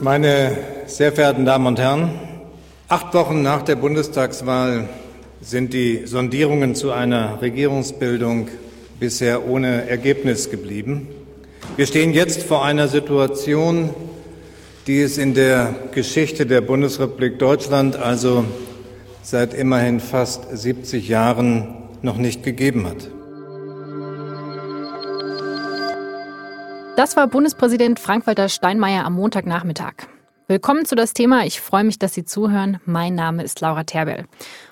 Meine sehr verehrten Damen und Herren, acht Wochen nach der Bundestagswahl sind die Sondierungen zu einer Regierungsbildung bisher ohne Ergebnis geblieben. Wir stehen jetzt vor einer Situation, die es in der Geschichte der Bundesrepublik Deutschland, also seit immerhin fast 70 Jahren, noch nicht gegeben hat. Das war Bundespräsident Frank-Walter Steinmeier am Montagnachmittag. Willkommen zu das Thema. Ich freue mich, dass Sie zuhören. Mein Name ist Laura Terbell.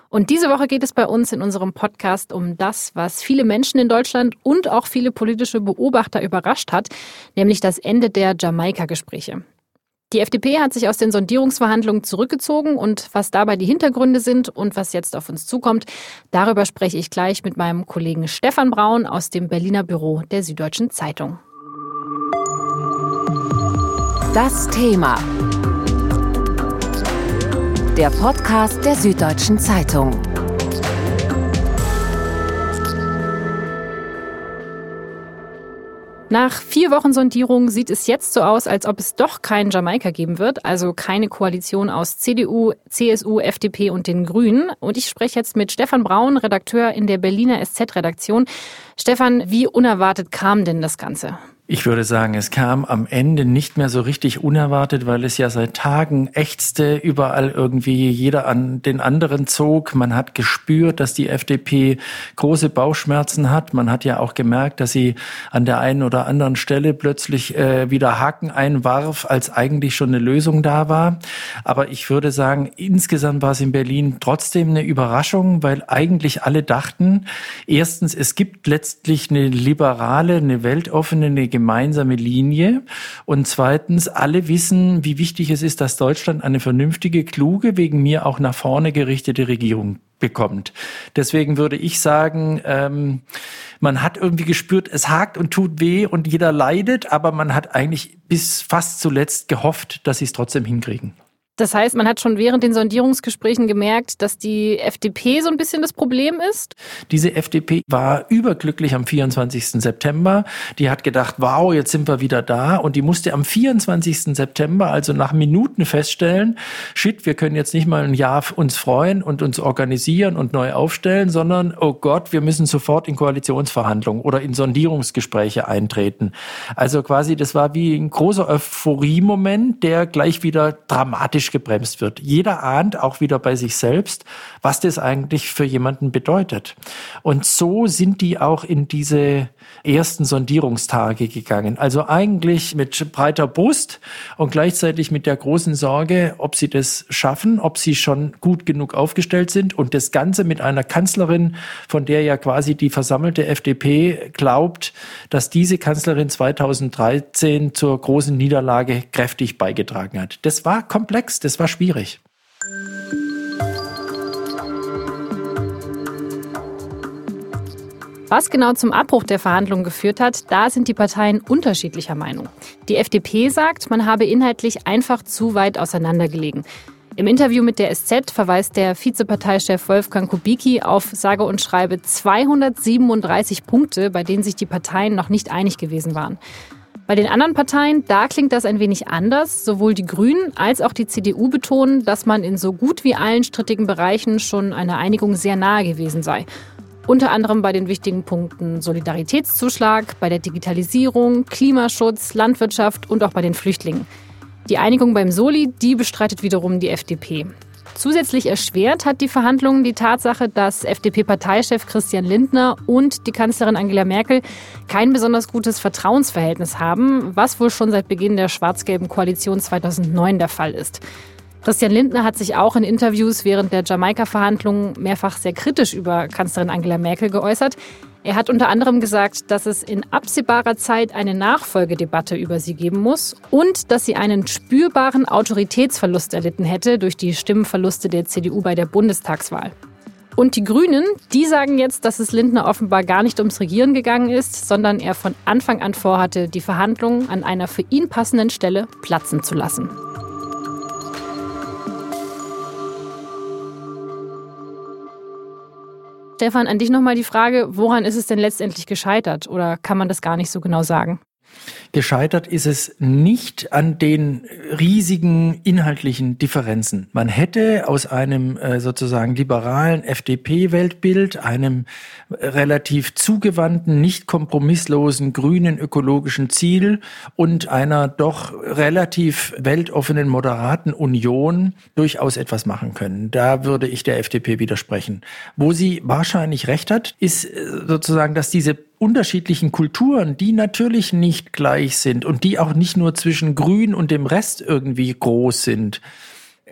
Und diese Woche geht es bei uns in unserem Podcast um das, was viele Menschen in Deutschland und auch viele politische Beobachter überrascht hat, nämlich das Ende der Jamaika-Gespräche. Die FDP hat sich aus den Sondierungsverhandlungen zurückgezogen und was dabei die Hintergründe sind und was jetzt auf uns zukommt, darüber spreche ich gleich mit meinem Kollegen Stefan Braun aus dem Berliner Büro der Süddeutschen Zeitung. Das Thema. Der Podcast der Süddeutschen Zeitung. Nach vier Wochen Sondierung sieht es jetzt so aus, als ob es doch kein Jamaika geben wird, also keine Koalition aus CDU, CSU, FDP und den Grünen. Und ich spreche jetzt mit Stefan Braun, Redakteur in der Berliner SZ-Redaktion. Stefan, wie unerwartet kam denn das Ganze? Ich würde sagen, es kam am Ende nicht mehr so richtig unerwartet, weil es ja seit Tagen ächzte, überall irgendwie jeder an den anderen zog. Man hat gespürt, dass die FDP große Bauchschmerzen hat. Man hat ja auch gemerkt, dass sie an der einen oder anderen Stelle plötzlich äh, wieder Haken einwarf, als eigentlich schon eine Lösung da war. Aber ich würde sagen, insgesamt war es in Berlin trotzdem eine Überraschung, weil eigentlich alle dachten, erstens, es gibt letztlich eine liberale, eine weltoffene, eine gemeinsame Linie. Und zweitens, alle wissen, wie wichtig es ist, dass Deutschland eine vernünftige, kluge, wegen mir auch nach vorne gerichtete Regierung bekommt. Deswegen würde ich sagen, ähm, man hat irgendwie gespürt, es hakt und tut weh und jeder leidet, aber man hat eigentlich bis fast zuletzt gehofft, dass sie es trotzdem hinkriegen. Das heißt, man hat schon während den Sondierungsgesprächen gemerkt, dass die FDP so ein bisschen das Problem ist? Diese FDP war überglücklich am 24. September. Die hat gedacht, wow, jetzt sind wir wieder da. Und die musste am 24. September, also nach Minuten feststellen, shit, wir können jetzt nicht mal ein Jahr uns freuen und uns organisieren und neu aufstellen, sondern, oh Gott, wir müssen sofort in Koalitionsverhandlungen oder in Sondierungsgespräche eintreten. Also quasi, das war wie ein großer Euphorie-Moment, der gleich wieder dramatisch hektisch gebremst wird. Jeder ahnt auch wieder bei sich selbst, was das eigentlich für jemanden bedeutet. Und so sind die auch in diese ersten Sondierungstage gegangen. Also eigentlich mit breiter Brust und gleichzeitig mit der großen Sorge, ob sie das schaffen, ob sie schon gut genug aufgestellt sind und das Ganze mit einer Kanzlerin, von der ja quasi die versammelte FDP glaubt, dass diese Kanzlerin 2013 zur großen Niederlage kräftig beigetragen hat. Das war komplex komplex, das war schwierig. Was genau zum Abbruch der Verhandlungen geführt hat, da sind die Parteien unterschiedlicher Meinung. Die FDP sagt, man habe inhaltlich einfach zu weit auseinandergelegen. Im Interview mit der SZ verweist der Vizeparteichef Wolfgang Kubicki auf sage und schreibe 237 Punkte, bei denen sich die Parteien noch nicht einig gewesen waren. Bei den anderen Parteien, da klingt das ein wenig anders. Sowohl die Grünen als auch die CDU betonen, dass man in so gut wie allen strittigen Bereichen schon einer Einigung sehr nahe gewesen sei. Unter anderem bei den wichtigen Punkten Solidaritätszuschlag, bei der Digitalisierung, Klimaschutz, Landwirtschaft und auch bei den Flüchtlingen. Die Einigung beim Soli, die bestreitet wiederum die FDP. Zusätzlich erschwert hat die Verhandlungen die Tatsache, dass FDP-Parteichef Christian Lindner und die Kanzlerin Angela Merkel kein besonders gutes Vertrauensverhältnis haben, was wohl schon seit Beginn der schwarz-gelben Koalition 2009 der Fall ist. Christian Lindner hat sich auch in Interviews während der Jamaika-Verhandlungen mehrfach sehr kritisch über Kanzlerin Angela Merkel geäußert. Er hat unter anderem gesagt, dass es in absehbarer Zeit eine Nachfolgedebatte über sie geben muss und dass sie einen spürbaren Autoritätsverlust erlitten hätte durch die Stimmenverluste der CDU bei der Bundestagswahl. Und die Grünen, die sagen jetzt, dass es Lindner offenbar gar nicht ums Regieren gegangen ist, sondern er von Anfang an vorhatte, die Verhandlungen an einer für ihn passenden Stelle platzen zu lassen. Stefan, an dich nochmal die Frage, woran ist es denn letztendlich gescheitert oder kann man das gar nicht so genau sagen? Gescheitert ist es nicht an den riesigen inhaltlichen Differenzen. Man hätte aus einem äh, sozusagen liberalen FDP-Weltbild, einem relativ zugewandten, nicht kompromisslosen grünen ökologischen Ziel und einer doch relativ weltoffenen, moderaten Union durchaus etwas machen können. Da würde ich der FDP widersprechen. Wo sie wahrscheinlich recht hat, ist äh, sozusagen, dass diese unterschiedlichen Kulturen, die natürlich nicht gleich sind und die auch nicht nur zwischen Grün und dem Rest irgendwie groß sind,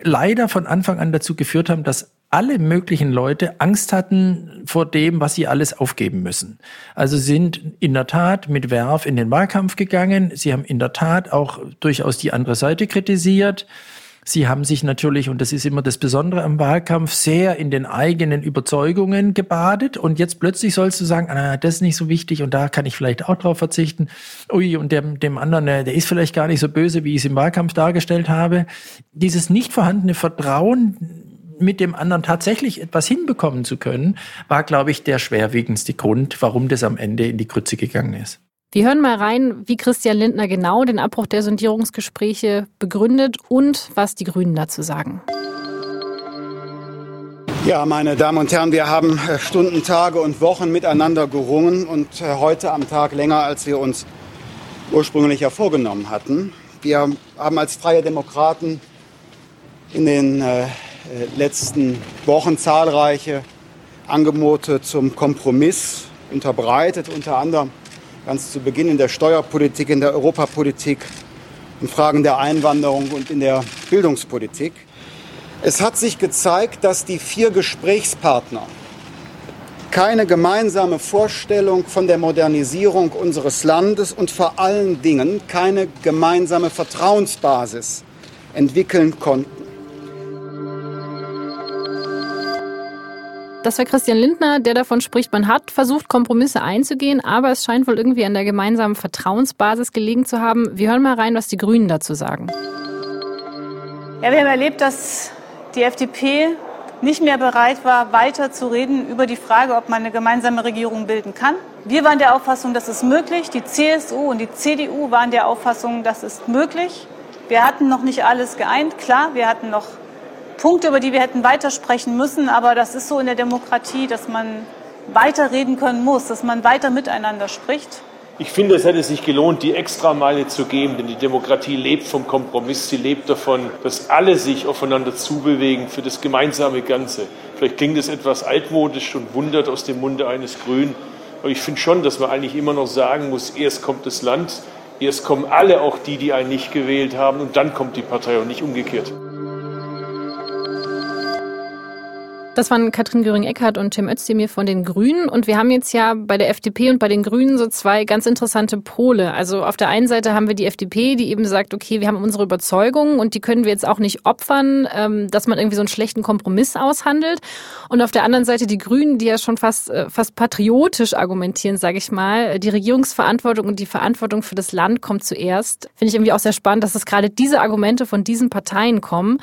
leider von Anfang an dazu geführt haben, dass alle möglichen Leute Angst hatten vor dem, was sie alles aufgeben müssen. Also sind in der Tat mit Werf in den Wahlkampf gegangen. Sie haben in der Tat auch durchaus die andere Seite kritisiert. Sie haben sich natürlich, und das ist immer das Besondere am Wahlkampf, sehr in den eigenen Überzeugungen gebadet. Und jetzt plötzlich sollst du sagen, ah, das ist nicht so wichtig und da kann ich vielleicht auch drauf verzichten. Ui, und dem, dem anderen, äh, der ist vielleicht gar nicht so böse, wie ich es im Wahlkampf dargestellt habe. Dieses nicht vorhandene Vertrauen, mit dem anderen tatsächlich etwas hinbekommen zu können, war, glaube ich, der schwerwiegendste Grund, warum das am Ende in die Grütze gegangen ist. Wir hören mal rein, wie Christian Lindner genau den Abbruch der Sondierungsgespräche begründet und was die Grünen dazu sagen. Ja, meine Damen und Herren, wir haben äh, Stunden, Tage und Wochen miteinander gerungen und äh, heute am Tag länger, als wir uns ursprünglich ja vorgenommen hatten. Wir haben als Freie Demokraten in den äh, letzten Wochen zahlreiche Angebote zum Kompromiss unterbreitet, unter anderem ganz zu Beginn in der Steuerpolitik, in der Europapolitik, in Fragen der Einwanderung und in der Bildungspolitik. Es hat sich gezeigt, dass die vier Gesprächspartner keine gemeinsame Vorstellung von der Modernisierung unseres Landes und vor allen Dingen keine gemeinsame Vertrauensbasis entwickeln konnten. Das war Christian Lindner, der davon spricht, man hat versucht, Kompromisse einzugehen, aber es scheint wohl irgendwie an der gemeinsamen Vertrauensbasis gelegen zu haben. Wir hören mal rein, was die Grünen dazu sagen. Ja, wir haben erlebt, dass die FDP nicht mehr bereit war, weiter zu reden über die Frage, ob man eine gemeinsame Regierung bilden kann. Wir waren der Auffassung, das ist möglich. Die CSU und die CDU waren der Auffassung, das ist möglich. Wir hatten noch nicht alles geeint. Klar, wir hatten noch Punkte, über die wir hätten weitersprechen müssen. Aber das ist so in der Demokratie, dass man weiterreden können muss, dass man weiter miteinander spricht. Ich finde, es hätte sich gelohnt, die Extrameile zu geben, denn die Demokratie lebt vom Kompromiss. Sie lebt davon, dass alle sich aufeinander zubewegen für das gemeinsame Ganze. Vielleicht klingt es etwas altmodisch und wundert aus dem Munde eines Grünen. Aber ich finde schon, dass man eigentlich immer noch sagen muss, erst kommt das Land, erst kommen alle, auch die, die einen nicht gewählt haben, und dann kommt die Partei und nicht umgekehrt. Das waren Katrin Göring-Eckardt und Tim Özdemir von den Grünen. Und wir haben jetzt ja bei der FDP und bei den Grünen so zwei ganz interessante Pole. Also auf der einen Seite haben wir die FDP, die eben sagt, okay, wir haben unsere Überzeugungen und die können wir jetzt auch nicht opfern, ähm, dass man irgendwie so einen schlechten Kompromiss aushandelt. Und auf der anderen Seite die Grünen, die ja schon fast, äh, fast patriotisch argumentieren, sage ich mal. Die Regierungsverantwortung und die Verantwortung für das Land kommt zuerst. Finde ich irgendwie auch sehr spannend, dass es gerade diese Argumente von diesen Parteien kommen.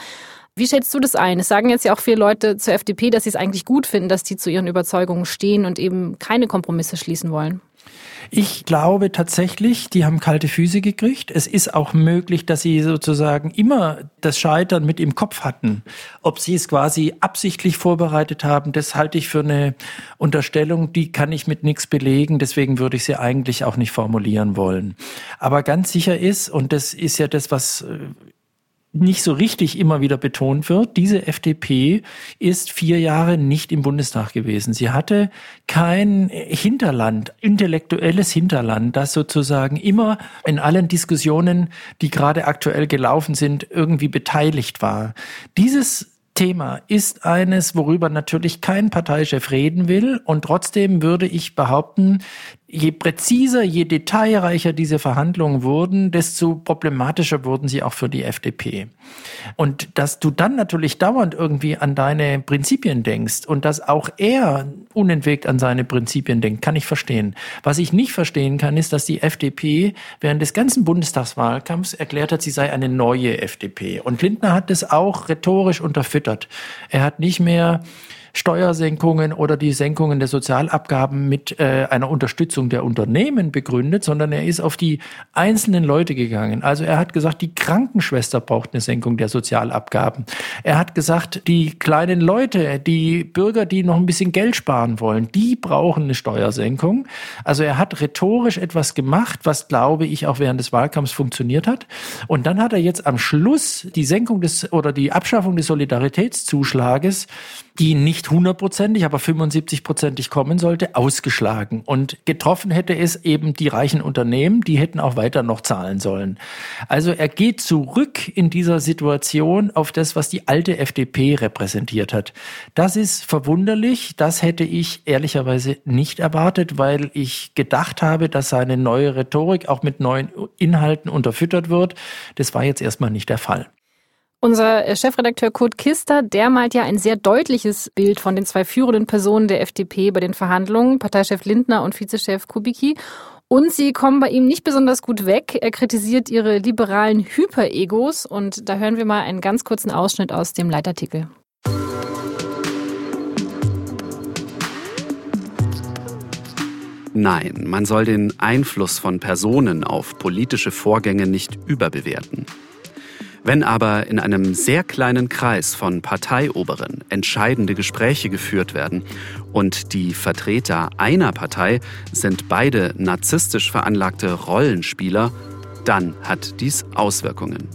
Wie schätzt du das ein? Es sagen jetzt ja auch viele Leute zur FDP, dass sie es eigentlich gut finden, dass die zu ihren Überzeugungen stehen und eben keine Kompromisse schließen wollen. Ich glaube tatsächlich, die haben kalte Füße gekriegt. Es ist auch möglich, dass sie sozusagen immer das Scheitern mit im Kopf hatten. Ob sie es quasi absichtlich vorbereitet haben, das halte ich für eine Unterstellung, die kann ich mit nichts belegen. Deswegen würde ich sie eigentlich auch nicht formulieren wollen. Aber ganz sicher ist, und das ist ja das, was äh, nicht so richtig immer wieder betont wird, diese FDP ist vier Jahre nicht im Bundestag gewesen. Sie hatte kein Hinterland, intellektuelles Hinterland, das sozusagen immer in allen Diskussionen, die gerade aktuell gelaufen sind, irgendwie beteiligt war. Dieses Thema ist eines, worüber natürlich kein Parteichef reden will. Und trotzdem würde ich behaupten, je präziser, je detailreicher diese Verhandlungen wurden, desto problematischer wurden sie auch für die FDP. Und dass du dann natürlich dauernd irgendwie an deine Prinzipien denkst und dass auch er unentwegt an seine Prinzipien denkt, kann ich verstehen. Was ich nicht verstehen kann, ist, dass die FDP während des ganzen Bundestagswahlkampfs erklärt hat, sie sei eine neue FDP. Und Lindner hat das auch rhetorisch unterfüttert. Er hat nicht mehr Steuersenkungen oder die Senkungen der Sozialabgaben mit äh, einer Unterstützung der Unternehmen begründet, sondern er ist auf die einzelnen Leute gegangen. Also er hat gesagt, die Krankenschwester braucht eine Senkung der Sozialabgaben. Er hat gesagt, die kleinen Leute, die Bürger, die noch ein bisschen Geld sparen wollen, die brauchen eine Steuersenkung. Also er hat rhetorisch etwas gemacht, was glaube ich auch während des Wahlkampfs funktioniert hat. Und dann hat er jetzt am Schluss die Senkung des oder die Abschaffung des Solidaritätszuschlages die nicht hundertprozentig, aber 75-prozentig kommen sollte, ausgeschlagen. Und getroffen hätte es eben die reichen Unternehmen, die hätten auch weiter noch zahlen sollen. Also er geht zurück in dieser Situation auf das, was die alte FDP repräsentiert hat. Das ist verwunderlich. Das hätte ich ehrlicherweise nicht erwartet, weil ich gedacht habe, dass seine neue Rhetorik auch mit neuen Inhalten unterfüttert wird. Das war jetzt erstmal nicht der Fall. Unser äh, Chefredakteur Kurt Kister, der malt ja ein sehr deutliches Bild von den zwei führenden Personen der FDP bei den Verhandlungen, Parteichef Lindner und Vizechef Kubicki. Und sie kommen bei ihm nicht besonders gut weg. Er kritisiert ihre liberalen Hyperegos. Und da hören wir mal einen ganz kurzen Ausschnitt aus dem Leitartikel. Nein, man soll den Einfluss von Personen auf politische Vorgänge nicht überbewerten. Wenn aber in einem sehr kleinen Kreis von Parteioberen entscheidende Gespräche geführt werden und die Vertreter einer Partei sind beide narzisstisch veranlagte Rollenspieler, dann hat dies Auswirkungen.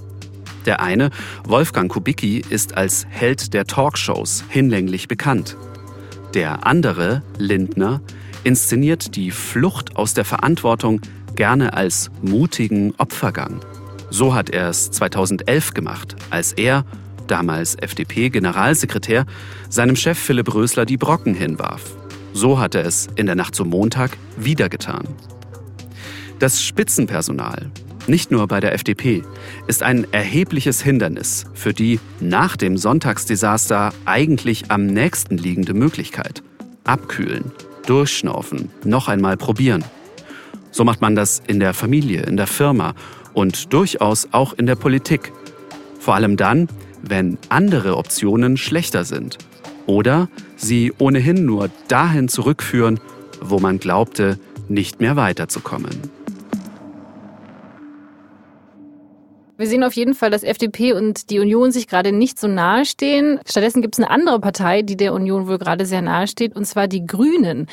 Der eine, Wolfgang Kubicki, ist als Held der Talkshows hinlänglich bekannt. Der andere, Lindner, inszeniert die Flucht aus der Verantwortung gerne als mutigen Opfergang. So hat er es 2011 gemacht, als er, damals FDP-Generalsekretär, seinem Chef Philipp Rösler die Brocken hinwarf. So hat er es in der Nacht zum Montag wieder getan. Das Spitzenpersonal, nicht nur bei der FDP, ist ein erhebliches Hindernis für die nach dem Sonntagsdesaster eigentlich am nächsten liegende Möglichkeit. Abkühlen, durchschnaufen, noch einmal probieren. So macht man das in der Familie, in der Firma und durchaus auch in der Politik. Vor allem dann, wenn andere Optionen schlechter sind oder sie ohnehin nur dahin zurückführen, wo man glaubte, nicht mehr weiterzukommen. Wir sehen auf jeden Fall, dass FDP und die Union sich gerade nicht so nahe stehen. Stattdessen gibt es eine andere Partei, die der Union wohl gerade sehr nahe steht, und zwar die Grünen.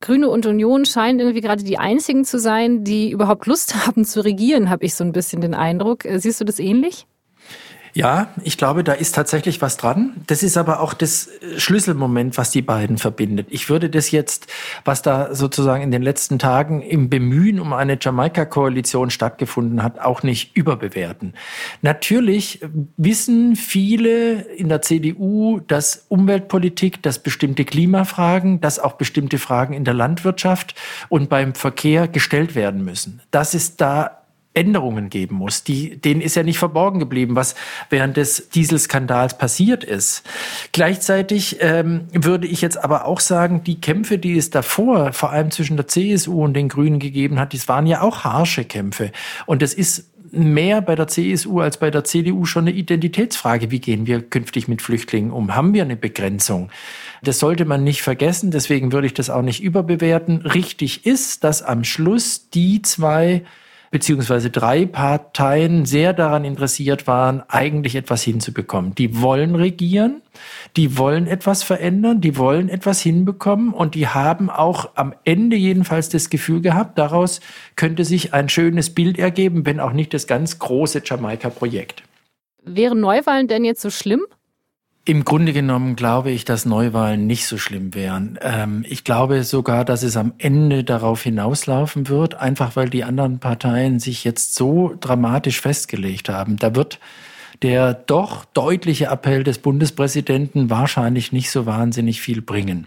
Grüne und Union scheinen irgendwie gerade die einzigen zu sein, die überhaupt Lust haben zu regieren, habe ich so ein bisschen den Eindruck. Siehst du das ähnlich? Ja, ich glaube, da ist tatsächlich was dran. Das ist aber auch das äh, Schlüsselmoment, was die beiden verbindet. Ich würde das jetzt, was da sozusagen in den letzten Tagen im Bemühen um eine Jamaika-Koalition stattgefunden hat, auch nicht überbewerten. Natürlich wissen viele in der CDU, dass Umweltpolitik, dass bestimmte Klimafragen, dass auch bestimmte Fragen in der Landwirtschaft und beim Verkehr gestellt werden müssen. Das ist da Änderungen geben muss. Die, denen ist ja nicht verborgen geblieben, was während des Dieselskandals passiert ist. Gleichzeitig ähm, würde ich jetzt aber auch sagen, die Kämpfe, die es davor, vor allem zwischen der CSU und den Grünen gegeben hat, das waren ja auch harsche Kämpfe. Und es ist mehr bei der CSU als bei der CDU schon eine Identitätsfrage. Wie gehen wir künftig mit Flüchtlingen um? Haben wir eine Begrenzung? Das sollte man nicht vergessen, deswegen würde ich das auch nicht überbewerten. Richtig ist, dass am Schluss die zwei beziehungsweise drei Parteien sehr daran interessiert waren, eigentlich etwas hinzubekommen. Die wollen regieren, die wollen etwas verändern, die wollen etwas hinbekommen und die haben auch am Ende jedenfalls das Gefühl gehabt, daraus könnte sich ein schönes Bild ergeben, wenn auch nicht das ganz große Jamaika-Projekt. Wären Neuwahlen denn jetzt so schlimm? Im Grunde genommen glaube ich, dass Neuwahlen nicht so schlimm wären. Ähm, ich glaube sogar, dass es am Ende darauf hinauslaufen wird, einfach weil die anderen Parteien sich jetzt so dramatisch festgelegt haben. Da wird der doch deutliche Appell des Bundespräsidenten wahrscheinlich nicht so wahnsinnig viel bringen.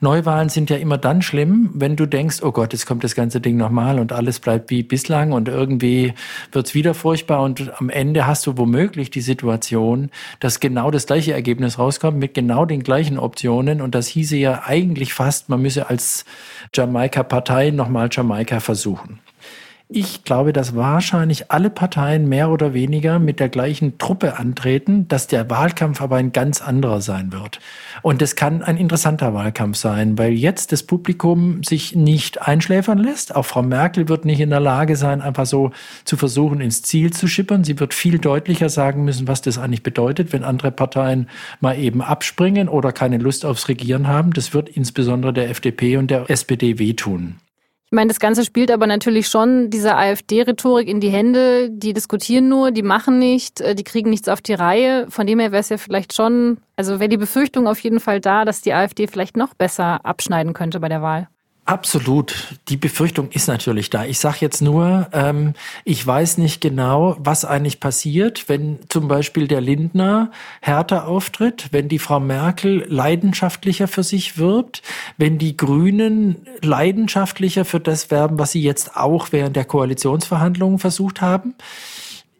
Neuwahlen sind ja immer dann schlimm, wenn du denkst, oh Gott, jetzt kommt das ganze Ding nochmal und alles bleibt wie bislang und irgendwie wird's wieder furchtbar und am Ende hast du womöglich die Situation, dass genau das gleiche Ergebnis rauskommt mit genau den gleichen Optionen und das hieße ja eigentlich fast, man müsse als Jamaika-Partei nochmal Jamaika versuchen. Ich glaube, dass wahrscheinlich alle Parteien mehr oder weniger mit der gleichen Truppe antreten, dass der Wahlkampf aber ein ganz anderer sein wird. Und es kann ein interessanter Wahlkampf sein, weil jetzt das Publikum sich nicht einschläfern lässt. Auch Frau Merkel wird nicht in der Lage sein, einfach so zu versuchen, ins Ziel zu schippern. Sie wird viel deutlicher sagen müssen, was das eigentlich bedeutet, wenn andere Parteien mal eben abspringen oder keine Lust aufs Regieren haben. Das wird insbesondere der FDP und der SPD wehtun. Ich meine, das Ganze spielt aber natürlich schon dieser AfD-Rhetorik in die Hände. Die diskutieren nur, die machen nicht, äh, die kriegen nichts auf die Reihe. Von dem her wäre es ja vielleicht schon, also wäre die Befürchtung auf jeden Fall da, dass die AfD vielleicht noch besser abschneiden könnte bei der Wahl. Absolut. Die Befürchtung ist natürlich da. Ich sage jetzt nur, ähm, ich weiß nicht genau, was eigentlich passiert, wenn zum Beispiel der Lindner härter auftritt, wenn die Frau Merkel leidenschaftlicher für sich wirbt, wenn die Grünen leidenschaftlicher für das werben, was sie jetzt auch während der Koalitionsverhandlungen versucht haben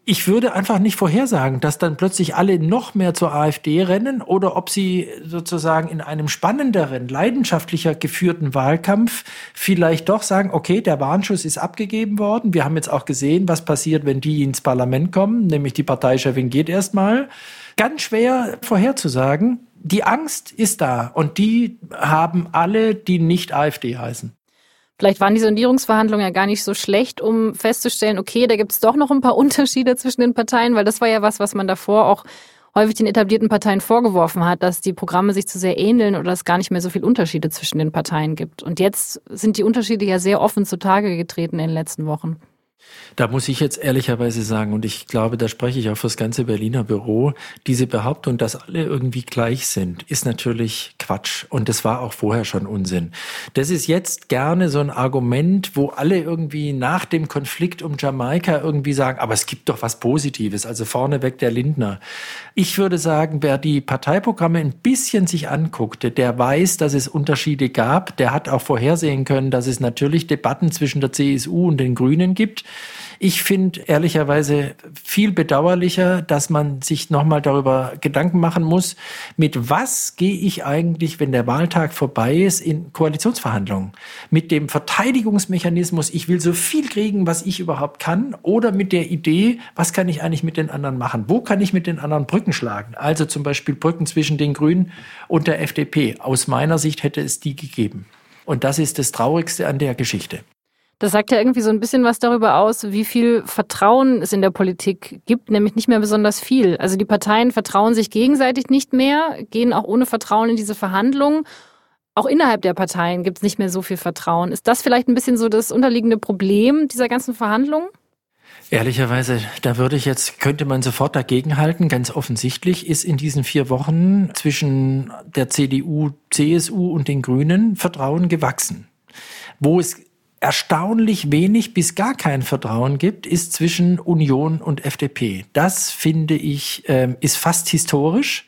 ich würde einfach nicht vorhersagen, dass dann plötzlich alle noch mehr zur AfD rennen oder ob sie sozusagen in einem spannenderen, leidenschaftlicher geführten Wahlkampf vielleicht doch sagen, okay, der Warnschuss ist abgegeben worden. Wir haben jetzt auch gesehen, was passiert, wenn die ins Parlament kommen, nämlich die Parteichefin geht erstmal. Ganz schwer vorherzusagen. Die Angst ist da und die haben alle, die nicht AfD heißen. Vielleicht waren die Sondierungsverhandlungen ja gar nicht so schlecht, um festzustellen, okay, da gibt es doch noch ein paar Unterschiede zwischen den Parteien, weil das war ja was, was man davor auch häufig den etablierten Parteien vorgeworfen hat, dass die Programme sich zu sehr ähneln oder es gar nicht mehr so viele Unterschiede zwischen den Parteien gibt. Und jetzt sind die Unterschiede ja sehr offen zutage getreten in den letzten Wochen. Da muss ich jetzt ehrlicherweise sagen, und ich glaube, da spreche ich auch fürs ganze Berliner Büro, diese Behauptung, dass alle irgendwie gleich sind, ist natürlich Quatsch. Und das war auch vorher schon Unsinn. Das ist jetzt gerne so ein Argument, wo alle irgendwie nach dem Konflikt um Jamaika irgendwie sagen, aber es gibt doch was Positives. Also vorneweg der Lindner. Ich würde sagen, wer die Parteiprogramme ein bisschen sich anguckte, der weiß, dass es Unterschiede gab. Der hat auch vorhersehen können, dass es natürlich Debatten zwischen der CSU und den Grünen gibt. Ich finde ehrlicherweise viel bedauerlicher, dass man sich nochmal darüber Gedanken machen muss, mit was gehe ich eigentlich, wenn der Wahltag vorbei ist, in Koalitionsverhandlungen? Mit dem Verteidigungsmechanismus, ich will so viel kriegen, was ich überhaupt kann, oder mit der Idee, was kann ich eigentlich mit den anderen machen? Wo kann ich mit den anderen Brücken schlagen? Also zum Beispiel Brücken zwischen den Grünen und der FDP. Aus meiner Sicht hätte es die gegeben. Und das ist das Traurigste an der Geschichte. Das sagt ja irgendwie so ein bisschen was darüber aus, wie viel Vertrauen es in der Politik gibt, nämlich nicht mehr besonders viel. Also die Parteien vertrauen sich gegenseitig nicht mehr, gehen auch ohne Vertrauen in diese Verhandlungen. Auch innerhalb der Parteien gibt es nicht mehr so viel Vertrauen. Ist das vielleicht ein bisschen so das unterliegende Problem dieser ganzen Verhandlungen? Ehrlicherweise, da würde ich jetzt, könnte man sofort dagegenhalten. Ganz offensichtlich ist in diesen vier Wochen zwischen der CDU, CSU und den Grünen Vertrauen gewachsen. Wo es erstaunlich wenig bis gar kein Vertrauen gibt, ist zwischen Union und FDP. Das finde ich, ähm, ist fast historisch,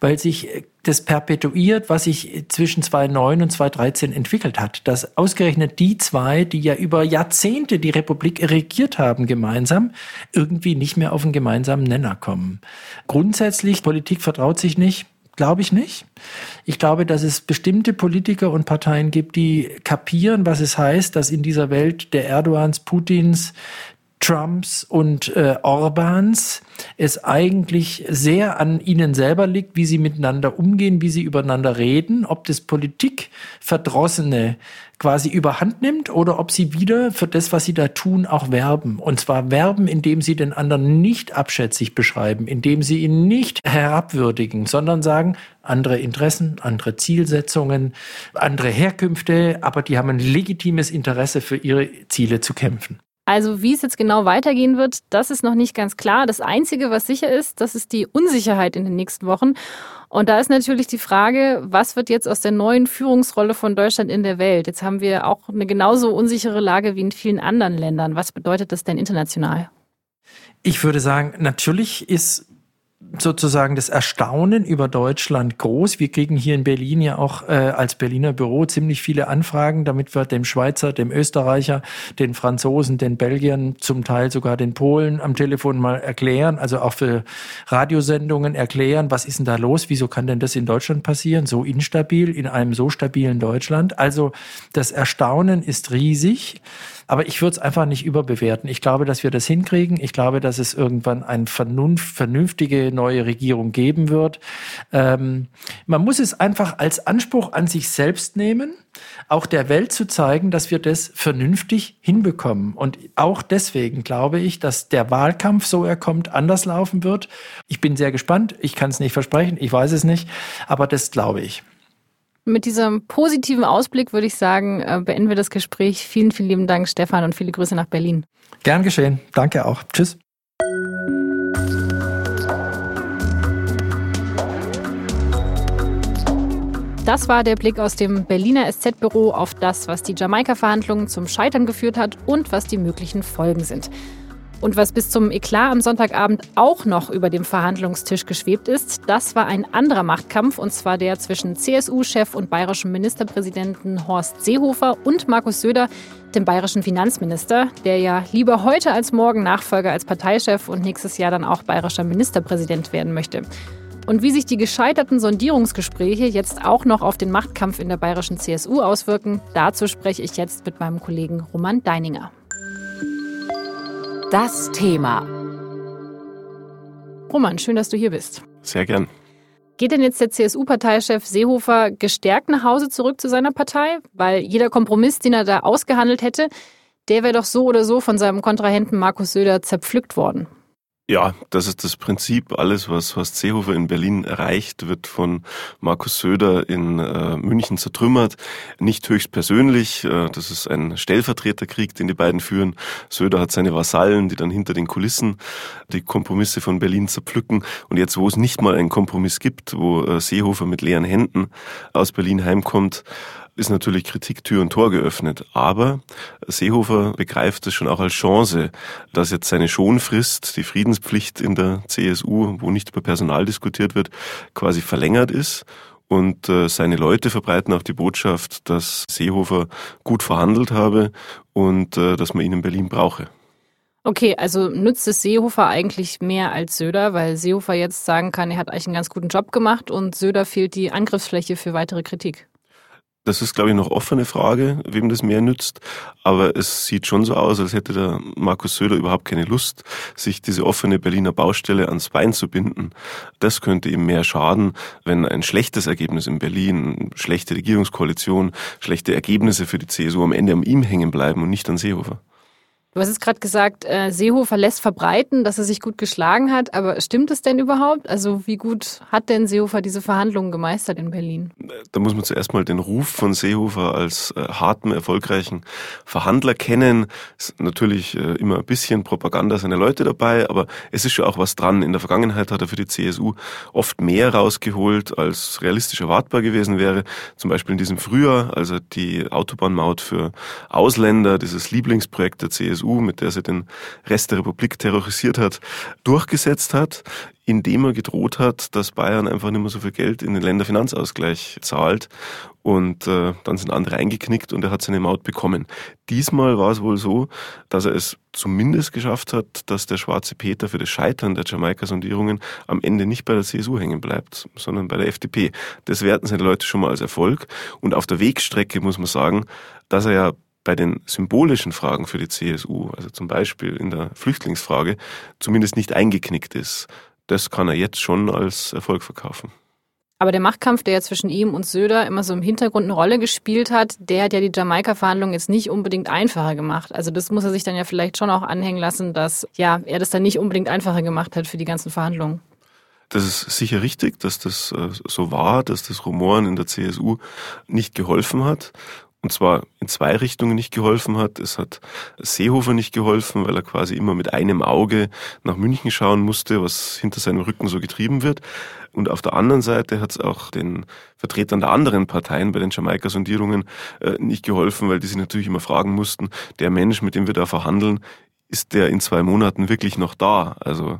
weil sich äh, das perpetuiert, was sich zwischen 2009 und 2013 entwickelt hat. Dass ausgerechnet die zwei, die ja über Jahrzehnte die Republik regiert haben gemeinsam, irgendwie nicht mehr auf einen gemeinsamen Nenner kommen. Grundsätzlich, Politik vertraut sich nicht. Glaube ich nicht. Ich glaube, dass es bestimmte Politiker und Parteien gibt, die kapieren, was es heißt, dass in dieser Welt der Erdogans, Putins, Trumps und äh, Orbans es eigentlich sehr an ihnen selber liegt, wie sie miteinander umgehen, wie sie übereinander reden, ob das Politikverdrossene quasi überhand nimmt oder ob sie wieder für das, was sie da tun, auch werben. Und zwar werben, indem sie den anderen nicht abschätzig beschreiben, indem sie ihn nicht herabwürdigen, sondern sagen, andere Interessen, andere Zielsetzungen, andere Herkünfte, aber die haben ein legitimes Interesse für ihre Ziele zu kämpfen. Also wie es jetzt genau weitergehen wird, das ist noch nicht ganz klar. Das Einzige, was sicher ist, das ist die Unsicherheit in den nächsten Wochen. Und da ist natürlich die Frage, was wird jetzt aus der neuen Führungsrolle von Deutschland in der Welt? Jetzt haben wir auch eine genauso unsichere Lage wie in vielen anderen Ländern. Was bedeutet das denn international? Ich würde sagen, natürlich ist sozusagen das Erstaunen über Deutschland groß. Wir kriegen hier in Berlin ja auch äh, als Berliner Büro ziemlich viele Anfragen, damit wir dem Schweizer, dem Österreicher, den Franzosen, den Belgiern, zum Teil sogar den Polen am Telefon mal erklären, also auch für Radiosendungen erklären, was ist denn da los, wieso kann denn das in Deutschland passieren, so instabil, in einem so stabilen Deutschland. Also das Erstaunen ist riesig. Aber ich würde es einfach nicht überbewerten. Ich glaube, dass wir das hinkriegen. Ich glaube, dass es irgendwann eine vernünftige neue Regierung geben wird. Ähm, man muss es einfach als Anspruch an sich selbst nehmen, auch der Welt zu zeigen, dass wir das vernünftig hinbekommen. Und auch deswegen glaube ich, dass der Wahlkampf, so er kommt, anders laufen wird. Ich bin sehr gespannt. Ich kann es nicht versprechen. Ich weiß es nicht. Aber das glaube ich. Mit diesem positiven Ausblick würde ich sagen, äh, beenden wir das Gespräch. Vielen, vielen lieben Dank, Stefan, und viele Grüße nach Berlin. Gern geschehen. Danke auch. Tschüss. Das war der Blick aus dem Berliner SZ-Büro auf das, was die Jamaika-Verhandlungen zum Scheitern geführt hat und was die möglichen Folgen sind. Und was bis zum Eklat am Sonntagabend auch noch über dem Verhandlungstisch geschwebt ist, das war ein anderer Machtkampf, und zwar der zwischen CSU-Chef und bayerischem Ministerpräsidenten Horst Seehofer und Markus Söder, dem bayerischen Finanzminister, der ja lieber heute als morgen Nachfolger als Parteichef und nächstes Jahr dann auch bayerischer Ministerpräsident werden möchte. Und wie sich die gescheiterten Sondierungsgespräche jetzt auch noch auf den Machtkampf in der bayerischen CSU auswirken, dazu spreche ich jetzt mit meinem Kollegen Roman Deininger. Das Thema. Roman, schön, dass du hier bist. Sehr gern. Geht denn jetzt der CSU-Parteichef Seehofer gestärkt nach Hause zurück zu seiner Partei? Weil jeder Kompromiss, den er da ausgehandelt hätte, der wäre doch so oder so von seinem Kontrahenten Markus Söder zerpflückt worden. Ja, das ist das Prinzip. Alles, was Horst Seehofer in Berlin erreicht, wird von Markus Söder in äh, München zertrümmert. Nicht höchst persönlich. Äh, das ist ein Stellvertreterkrieg, den die beiden führen. Söder hat seine Vasallen, die dann hinter den Kulissen die Kompromisse von Berlin zerpflücken. Und jetzt, wo es nicht mal einen Kompromiss gibt, wo äh, Seehofer mit leeren Händen aus Berlin heimkommt, ist natürlich Kritik Tür und Tor geöffnet. Aber Seehofer begreift es schon auch als Chance, dass jetzt seine Schonfrist, die Friedenspflicht in der CSU, wo nicht über Personal diskutiert wird, quasi verlängert ist. Und äh, seine Leute verbreiten auch die Botschaft, dass Seehofer gut verhandelt habe und äh, dass man ihn in Berlin brauche. Okay, also nützt es Seehofer eigentlich mehr als Söder, weil Seehofer jetzt sagen kann, er hat eigentlich einen ganz guten Job gemacht und Söder fehlt die Angriffsfläche für weitere Kritik. Das ist, glaube ich, noch offene Frage, wem das mehr nützt. Aber es sieht schon so aus, als hätte der Markus Söder überhaupt keine Lust, sich diese offene Berliner Baustelle ans Bein zu binden. Das könnte ihm mehr schaden, wenn ein schlechtes Ergebnis in Berlin, schlechte Regierungskoalition, schlechte Ergebnisse für die CSU am Ende an ihm hängen bleiben und nicht an Seehofer. Du hast jetzt gerade gesagt, äh, Seehofer lässt verbreiten, dass er sich gut geschlagen hat. Aber stimmt es denn überhaupt? Also wie gut hat denn Seehofer diese Verhandlungen gemeistert in Berlin? Da muss man zuerst mal den Ruf von Seehofer als äh, harten, erfolgreichen Verhandler kennen. Ist natürlich äh, immer ein bisschen Propaganda seiner Leute dabei, aber es ist schon auch was dran. In der Vergangenheit hat er für die CSU oft mehr rausgeholt, als realistisch erwartbar gewesen wäre. Zum Beispiel in diesem Frühjahr, also die Autobahnmaut für Ausländer, dieses Lieblingsprojekt der CSU, CSU, mit der sie den Rest der Republik terrorisiert hat, durchgesetzt hat, indem er gedroht hat, dass Bayern einfach nicht mehr so viel Geld in den Länderfinanzausgleich zahlt. Und äh, dann sind andere eingeknickt und er hat seine Maut bekommen. Diesmal war es wohl so, dass er es zumindest geschafft hat, dass der schwarze Peter für das Scheitern der Jamaika-Sondierungen am Ende nicht bei der CSU hängen bleibt, sondern bei der FDP. Das werten seine Leute schon mal als Erfolg. Und auf der Wegstrecke muss man sagen, dass er ja bei den symbolischen Fragen für die CSU, also zum Beispiel in der Flüchtlingsfrage, zumindest nicht eingeknickt ist. Das kann er jetzt schon als Erfolg verkaufen. Aber der Machtkampf, der ja zwischen ihm und Söder immer so im Hintergrund eine Rolle gespielt hat, der hat ja die Jamaika-Verhandlungen jetzt nicht unbedingt einfacher gemacht. Also das muss er sich dann ja vielleicht schon auch anhängen lassen, dass ja er das dann nicht unbedingt einfacher gemacht hat für die ganzen Verhandlungen. Das ist sicher richtig, dass das äh, so war, dass das Rumoren in der CSU nicht geholfen hat und zwar in zwei Richtungen nicht geholfen hat. Es hat Seehofer nicht geholfen, weil er quasi immer mit einem Auge nach München schauen musste, was hinter seinem Rücken so getrieben wird. Und auf der anderen Seite hat es auch den Vertretern der anderen Parteien bei den Jamaika-Sondierungen äh, nicht geholfen, weil die sich natürlich immer fragen mussten, der Mensch, mit dem wir da verhandeln, ist der in zwei Monaten wirklich noch da? Also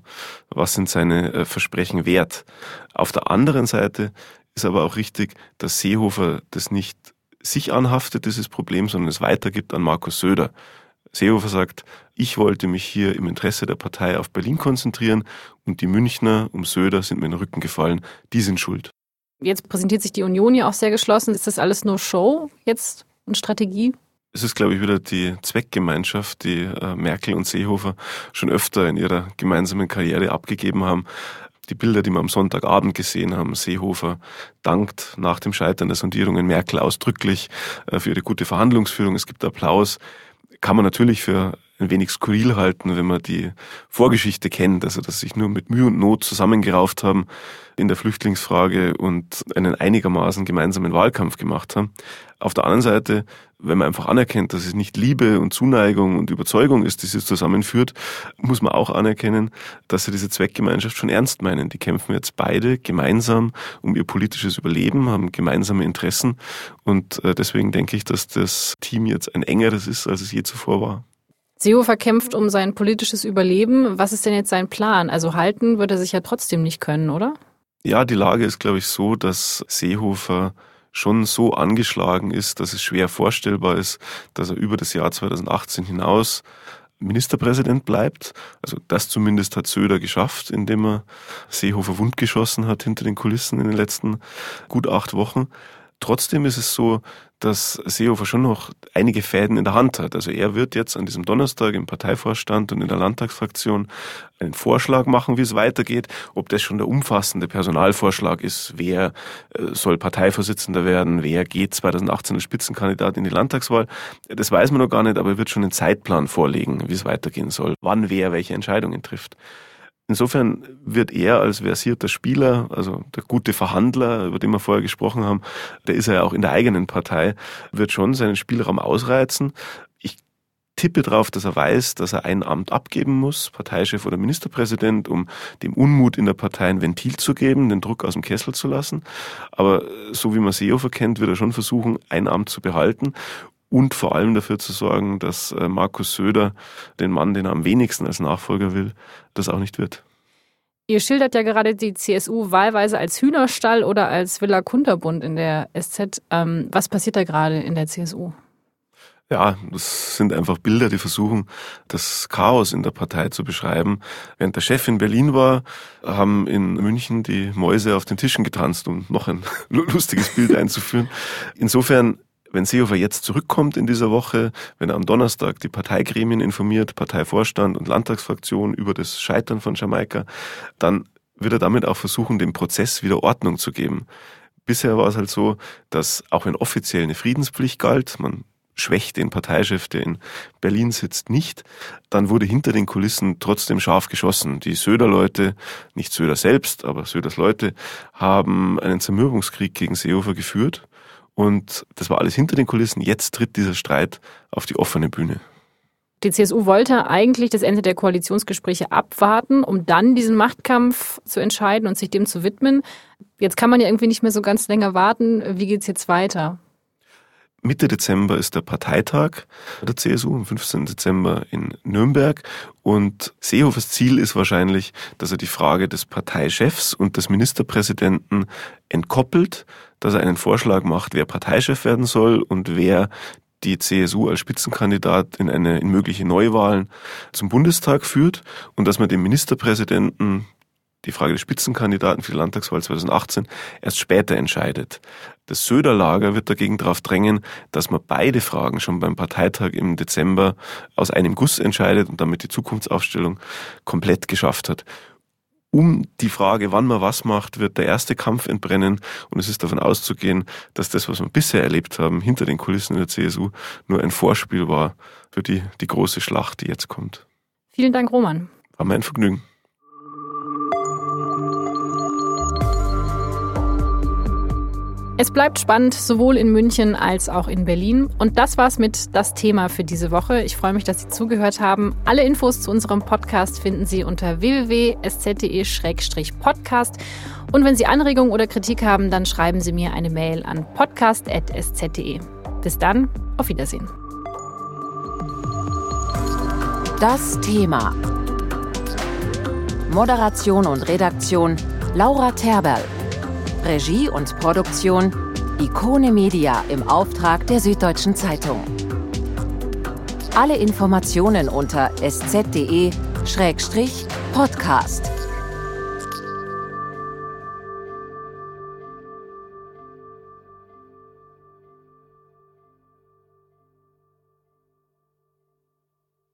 was sind seine äh, Versprechen wert? Auf der anderen Seite ist aber auch richtig, dass Seehofer das nicht sich anhaftet, dieses Problem, sondern es weitergibt an Markus Söder. Seehofer sagt, ich wollte mich hier im Interesse der Partei auf Berlin konzentrieren und die Münchner um Söder sind mir in den Rücken gefallen. Die sind schuld. Jetzt präsentiert sich die Union ja auch sehr geschlossen. Ist das alles nur Show jetzt und Strategie? Es ist, glaube ich, wieder die Zweckgemeinschaft, die äh, Merkel und Seehofer schon öfter in ihrer gemeinsamen Karriere abgegeben haben. Die Bilder, die wir am Sonntagabend gesehen haben, Seehofer dankt nach dem Scheitern der Sondierungen Merkel ausdrücklich äh, für ihre gute Verhandlungsführung. Es gibt Applaus. Kann man natürlich für ein wenig skurril halten, wenn man die Vorgeschichte kennt, also dass sich nur mit Mühe und Not zusammengerauft haben in der Flüchtlingsfrage und einen einigermaßen gemeinsamen Wahlkampf gemacht haben. Auf der anderen Seite, wenn man einfach anerkennt, dass es nicht Liebe und Zuneigung und Überzeugung ist, die sie zusammenführt, muss man auch anerkennen, dass sie diese Zweckgemeinschaft schon ernst meinen. Die kämpfen jetzt beide gemeinsam um ihr politisches Überleben, haben gemeinsame Interessen und äh, deswegen denke ich, dass das Team jetzt ein engeres ist, als es je zuvor war. Seehofer kämpft um sein politisches Überleben. Was ist denn jetzt sein Plan? Also halten wird er sich ja trotzdem nicht können, oder? Ja, die Lage ist, glaube ich, so, dass Seehofer schon so angeschlagen ist, dass es schwer vorstellbar ist, dass er über das Jahr 2018 hinaus Ministerpräsident bleibt. Also das zumindest hat Söder geschafft, indem er Seehofer wundgeschossen hat hinter den Kulissen in den letzten gut acht Wochen. Trotzdem ist es so, dass Seehofer schon noch einige Fäden in der Hand hat. Also er wird jetzt an diesem Donnerstag im Parteivorstand und in der Landtagsfraktion einen Vorschlag machen, wie es weitergeht. Ob das schon der umfassende Personalvorschlag ist, wer äh, soll Parteivorsitzender werden, wer geht 2018 als Spitzenkandidat in die Landtagswahl, das weiß man noch gar nicht, aber er wird schon einen Zeitplan vorlegen, wie es weitergehen soll, wann wer welche Entscheidungen trifft. Insofern wird er als versierter Spieler, also der gute Verhandler, über den wir vorher gesprochen haben, der ist er ja auch in der eigenen Partei, wird schon seinen Spielraum ausreizen. Ich tippe darauf, dass er weiß, dass er ein Amt abgeben muss, Parteichef oder Ministerpräsident, um dem Unmut in der Partei ein Ventil zu geben, den Druck aus dem Kessel zu lassen. Aber so wie man Seehofer kennt, wird er schon versuchen, ein Amt zu behalten und vor allem dafür zu sorgen, dass äh, Markus Söder, den Mann, den er am wenigsten als Nachfolger will, das auch nicht wird. Ihr schildert ja gerade die CSU wahlweise als Hühnerstall oder als Villa Kunterbund in der SZ. Ähm, was passiert da gerade in der CSU? Ja, das sind einfach Bilder, die versuchen, das Chaos in der Partei zu beschreiben. Während der Chef in Berlin war, haben in München die Mäuse auf den Tischen getanzt, um noch ein lustiges Bild einzuführen. Insofern wenn Seehofer jetzt zurückkommt in dieser Woche, wenn er am Donnerstag die Parteigremien informiert, Parteivorstand und Landtagsfraktion über das Scheitern von Jamaika, dann wird er damit auch versuchen, dem Prozess wieder Ordnung zu geben. Bisher war es halt so, dass auch wenn offiziell eine Friedenspflicht galt, man schwächt den Parteichef, der in Berlin sitzt, nicht, dann wurde hinter den Kulissen trotzdem scharf geschossen. Die Söder-Leute, nicht Söder selbst, aber Söders Leute, haben einen Zermürbungskrieg gegen Seehofer geführt und das war alles hinter den Kulissen. Jetzt tritt dieser Streit auf die offene Bühne. Die CSU wollte eigentlich das Ende der Koalitionsgespräche abwarten, um dann diesen Machtkampf zu entscheiden und sich dem zu widmen. Jetzt kann man ja irgendwie nicht mehr so ganz länger warten. Wie geht es jetzt weiter? Mitte Dezember ist der Parteitag der CSU, am 15. Dezember in Nürnberg. Und Seehofers Ziel ist wahrscheinlich, dass er die Frage des Parteichefs und des Ministerpräsidenten entkoppelt, dass er einen Vorschlag macht, wer Parteichef werden soll und wer die CSU als Spitzenkandidat in eine in mögliche Neuwahlen zum Bundestag führt und dass man dem Ministerpräsidenten die Frage des Spitzenkandidaten für die Landtagswahl 2018 erst später entscheidet. Das Söderlager wird dagegen darauf drängen, dass man beide Fragen schon beim Parteitag im Dezember aus einem Guss entscheidet und damit die Zukunftsaufstellung komplett geschafft hat. Um die Frage, wann man was macht, wird der erste Kampf entbrennen und es ist davon auszugehen, dass das, was wir bisher erlebt haben, hinter den Kulissen der CSU, nur ein Vorspiel war für die, die große Schlacht, die jetzt kommt. Vielen Dank, Roman. War mein Vergnügen. Es bleibt spannend, sowohl in München als auch in Berlin. Und das war's mit das Thema für diese Woche. Ich freue mich, dass Sie zugehört haben. Alle Infos zu unserem Podcast finden Sie unter www.sz.de-podcast. Und wenn Sie Anregungen oder Kritik haben, dann schreiben Sie mir eine Mail an podcast.sz.de. Bis dann, auf Wiedersehen. Das Thema. Moderation und Redaktion Laura Terberl. Regie und Produktion Ikone Media im Auftrag der Süddeutschen Zeitung. Alle Informationen unter sz.de-podcast.